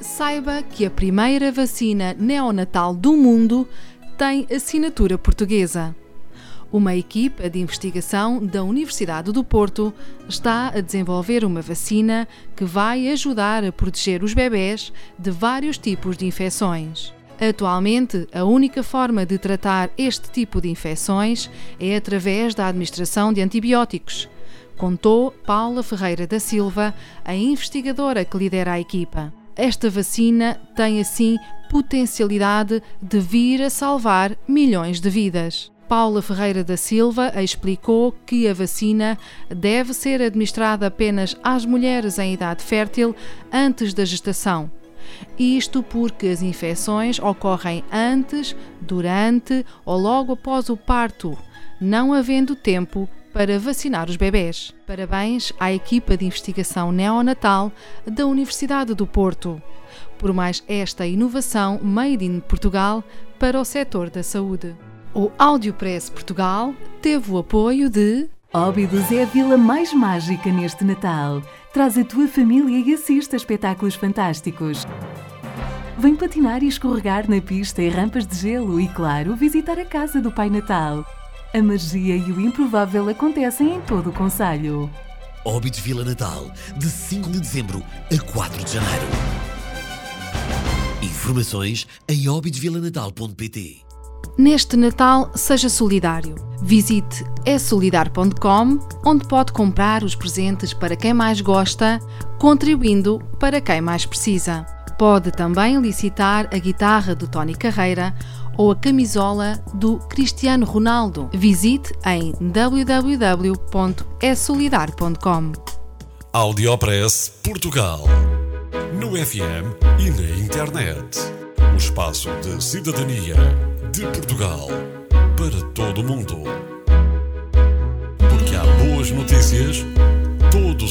Saiba que a primeira vacina neonatal do mundo tem assinatura portuguesa. Uma equipa de investigação da Universidade do Porto está a desenvolver uma vacina que vai ajudar a proteger os bebés de vários tipos de infecções. Atualmente, a única forma de tratar este tipo de infecções é através da administração de antibióticos, contou Paula Ferreira da Silva, a investigadora que lidera a equipa. Esta vacina tem assim potencialidade de vir a salvar milhões de vidas. Paula Ferreira da Silva explicou que a vacina deve ser administrada apenas às mulheres em idade fértil antes da gestação. Isto porque as infecções ocorrem antes, durante ou logo após o parto, não havendo tempo para vacinar os bebés. Parabéns à equipa de investigação neonatal da Universidade do Porto por mais esta inovação made in Portugal para o setor da saúde. O Audiopress Portugal teve o apoio de Óbidos é a vila mais mágica neste Natal. Traz a tua família e assista a espetáculos fantásticos. Vem patinar e escorregar na pista e rampas de gelo e, claro, visitar a casa do Pai Natal. A magia e o improvável acontecem em todo o Conselho. Óbidos Vila Natal, de 5 de dezembro a 4 de janeiro. Informações em obidosvilanatal.pt Neste Natal, seja solidário. Visite essolidar.com, onde pode comprar os presentes para quem mais gosta, contribuindo para quem mais precisa. Pode também licitar a guitarra do Tony Carreira ou a camisola do Cristiano Ronaldo. Visite em www.essolidar.com. Audiopress Portugal. No FM e na internet. O espaço de cidadania de Portugal para todo o mundo. Porque há boas notícias